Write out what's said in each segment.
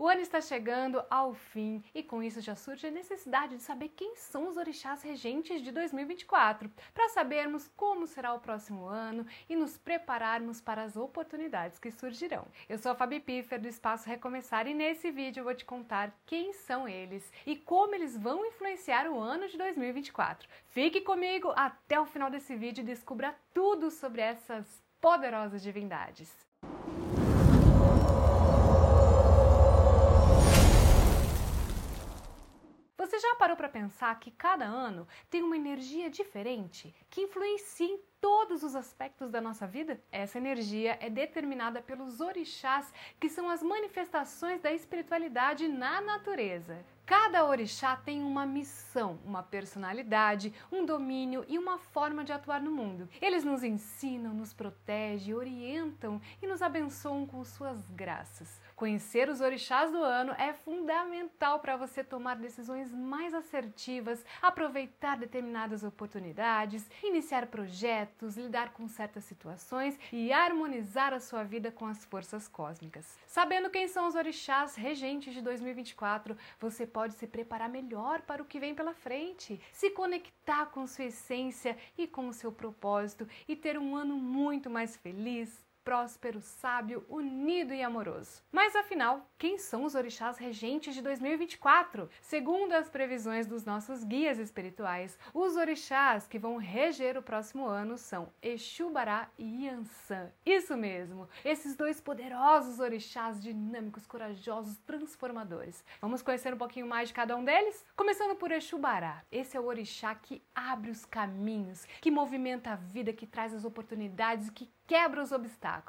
O ano está chegando ao fim e com isso já surge a necessidade de saber quem são os orixás regentes de 2024, para sabermos como será o próximo ano e nos prepararmos para as oportunidades que surgirão. Eu sou a Fabi Piffer do Espaço Recomeçar e nesse vídeo eu vou te contar quem são eles e como eles vão influenciar o ano de 2024. Fique comigo até o final desse vídeo e descubra tudo sobre essas poderosas divindades. Parou para pensar que cada ano tem uma energia diferente que influencia em todos os aspectos da nossa vida? Essa energia é determinada pelos orixás, que são as manifestações da espiritualidade na natureza. Cada orixá tem uma missão, uma personalidade, um domínio e uma forma de atuar no mundo. Eles nos ensinam, nos protegem, orientam e nos abençoam com suas graças. Conhecer os orixás do ano é fundamental para você tomar decisões mais assertivas, aproveitar determinadas oportunidades, iniciar projetos, lidar com certas situações e harmonizar a sua vida com as forças cósmicas. Sabendo quem são os orixás regentes de 2024, você pode se preparar melhor para o que vem pela frente, se conectar com sua essência e com o seu propósito e ter um ano muito mais feliz, próspero, sábio, unido e amoroso. Mas afinal, quem são os orixás regentes de 2024? Segundo as previsões dos nossos guias espirituais, os orixás que vão reger o próximo ano são Exubará e Yansan. Isso mesmo, esses dois poderosos orixás dinâmicos, corajosos, transformadores. Vamos conhecer um pouquinho mais de cada um deles? Começando por Exubará. Esse é o orixá que abre os caminhos, que movimenta a vida, que traz as oportunidades, que quebra os obstáculos.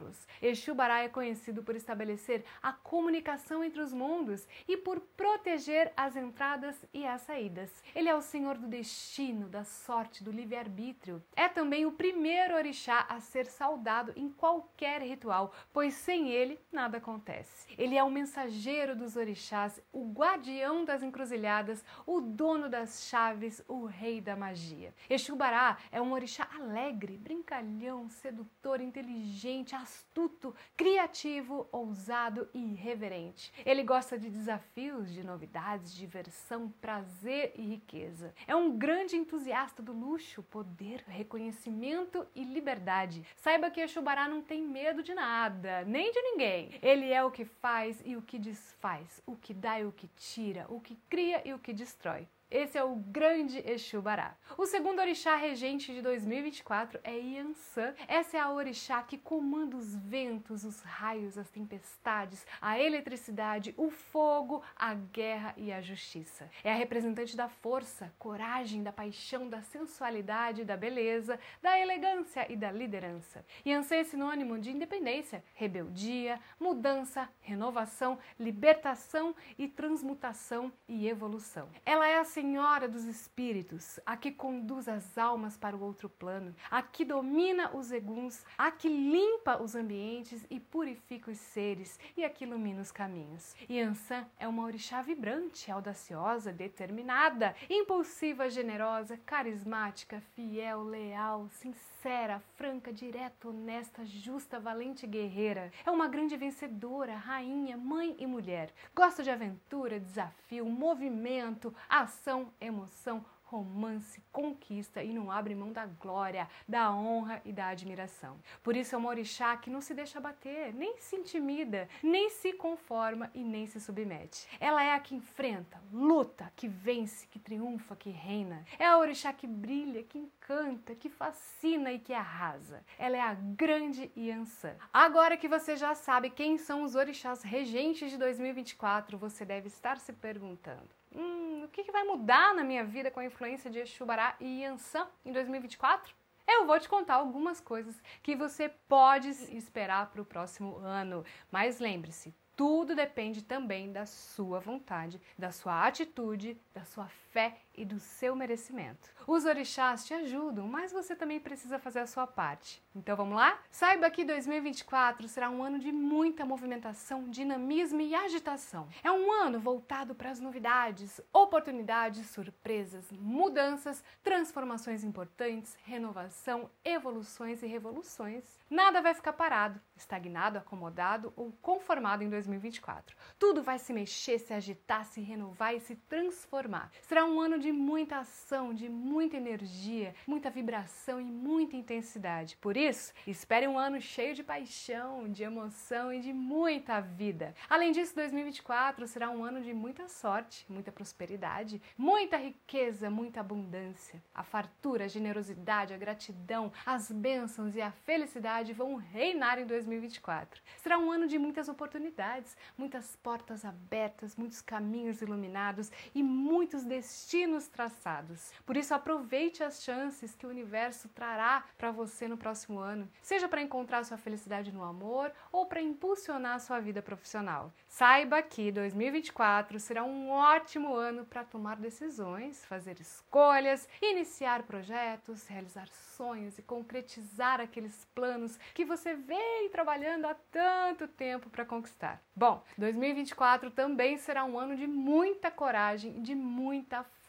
Exu Bará é conhecido por estabelecer a comunicação entre os mundos e por proteger as entradas e as saídas. Ele é o senhor do destino, da sorte, do livre-arbítrio. É também o primeiro orixá a ser saudado em qualquer ritual, pois sem ele nada acontece. Ele é o mensageiro dos orixás, o guardião das encruzilhadas, o dono das chaves, o rei da magia. Exu Bará é um orixá alegre, brincalhão, sedutor, inteligente, astuto, criativo, ousado e irreverente. Ele gosta de desafios, de novidades, diversão, prazer e riqueza. É um grande entusiasta do luxo, poder, reconhecimento e liberdade. Saiba que Exubará não tem medo de nada, nem de ninguém. Ele é o que faz e o que desfaz, o que dá e o que tira, o que cria e o que destrói. Esse é o grande Exu Bará. O segundo orixá regente de 2024 é Yansan. Essa é a orixá que comanda os ventos, os raios, as tempestades, a eletricidade, o fogo, a guerra e a justiça. É a representante da força, coragem, da paixão, da sensualidade, da beleza, da elegância e da liderança. Yansan é sinônimo de independência, rebeldia, mudança, renovação, libertação e transmutação e evolução. Ela é a Senhora dos Espíritos, a que conduz as almas para o outro plano, a que domina os eguns, a que limpa os ambientes e purifica os seres e a que ilumina os caminhos. Yansan é uma orixá vibrante, audaciosa, determinada, impulsiva, generosa, carismática, fiel, leal, sincera, franca, direta, honesta, justa, valente guerreira. É uma grande vencedora, rainha, mãe e mulher. Gosta de aventura, desafio, movimento, ação emoção, romance, conquista e não abre mão da glória, da honra e da admiração. Por isso é uma orixá que não se deixa bater, nem se intimida, nem se conforma e nem se submete. Ela é a que enfrenta, luta, que vence, que triunfa, que reina. É a orixá que brilha, que encanta, que fascina e que arrasa. Ela é a grande Yansan. Agora que você já sabe quem são os orixás regentes de 2024, você deve estar se perguntando: hum, o que, vai mudar na minha vida com a influência de Exubará e Yansan em 2024? Eu vou te contar algumas coisas que você pode esperar para o próximo ano. Mas lembre-se, tudo depende também da sua vontade, da sua atitude, da sua fé e do seu merecimento. Os orixás te ajudam, mas você também precisa fazer a sua parte. Então vamos lá? Saiba que 2024 será um ano de muita movimentação, dinamismo e agitação. É um ano voltado para as novidades, oportunidades, surpresas, mudanças, transformações importantes, renovação, evoluções e revoluções. Nada vai ficar parado, estagnado, acomodado ou conformado em 2024. Tudo vai se mexer, se agitar, se renovar e se transformar. Será um ano de muita ação, de muita energia, muita vibração e muita intensidade. Por isso, espere um ano cheio de paixão, de emoção e de muita vida. Além disso, 2024 será um ano de muita sorte, muita prosperidade, muita riqueza, muita abundância. A fartura, a generosidade, a gratidão, as bênçãos e a felicidade vão reinar em 2024. Será um ano de muitas oportunidades, muitas portas abertas, muitos caminhos iluminados e muitos destinos traçados. Por isso, aproveite as chances que o universo trará para você no próximo ano, seja para encontrar sua felicidade no amor ou para impulsionar sua vida profissional. Saiba que 2024 será um ótimo ano para tomar decisões, fazer escolhas, iniciar projetos, realizar sonhos e concretizar aqueles planos que você vem trabalhando há tanto tempo para conquistar. Bom, 2024 também será um ano de muita coragem de muita força.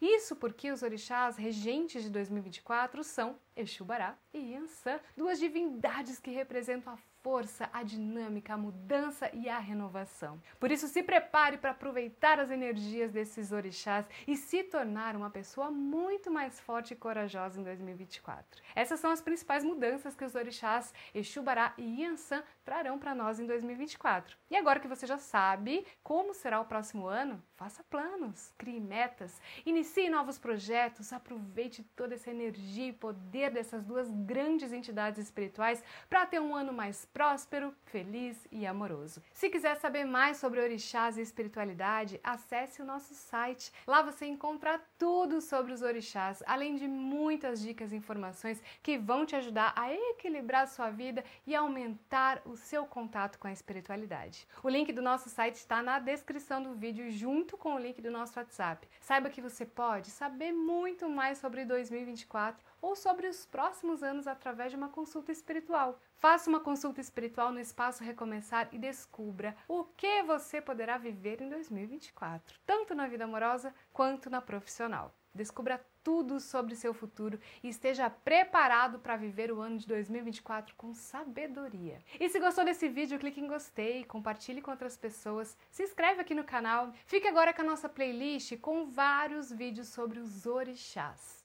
Isso porque os orixás regentes de 2024 são Exu Bará e Yansan, duas divindades que representam a força, a dinâmica, a mudança e a renovação. Por isso, se prepare para aproveitar as energias desses orixás e se tornar uma pessoa muito mais forte e corajosa em 2024. Essas são as principais mudanças que os orixás Exubará e Yansan trarão para nós em 2024. E agora que você já sabe como será o próximo ano, faça planos, crie metas, inicie novos projetos, aproveite toda essa energia e poder dessas duas grandes entidades espirituais para ter um ano mais próspero, feliz e amoroso. Se quiser saber mais sobre orixás e espiritualidade, acesse o nosso site. Lá você encontra tudo sobre os orixás, além de muitas dicas e informações que vão te ajudar a equilibrar sua vida e aumentar o seu contato com a espiritualidade. O link do nosso site está na descrição do vídeo junto com o link do nosso WhatsApp. Saiba que você pode saber muito mais sobre 2024 ou sobre os próximos anos através de uma consulta espiritual. Faça uma consulta espiritual no Espaço Recomeçar e descubra o que você poderá viver em 2024, tanto na vida amorosa quanto na profissional. Descubra tudo sobre seu futuro e esteja preparado para viver o ano de 2024 com sabedoria. E se gostou desse vídeo, clique em gostei, compartilhe com outras pessoas, se inscreve aqui no canal. Fique agora com a nossa playlist com vários vídeos sobre os orixás.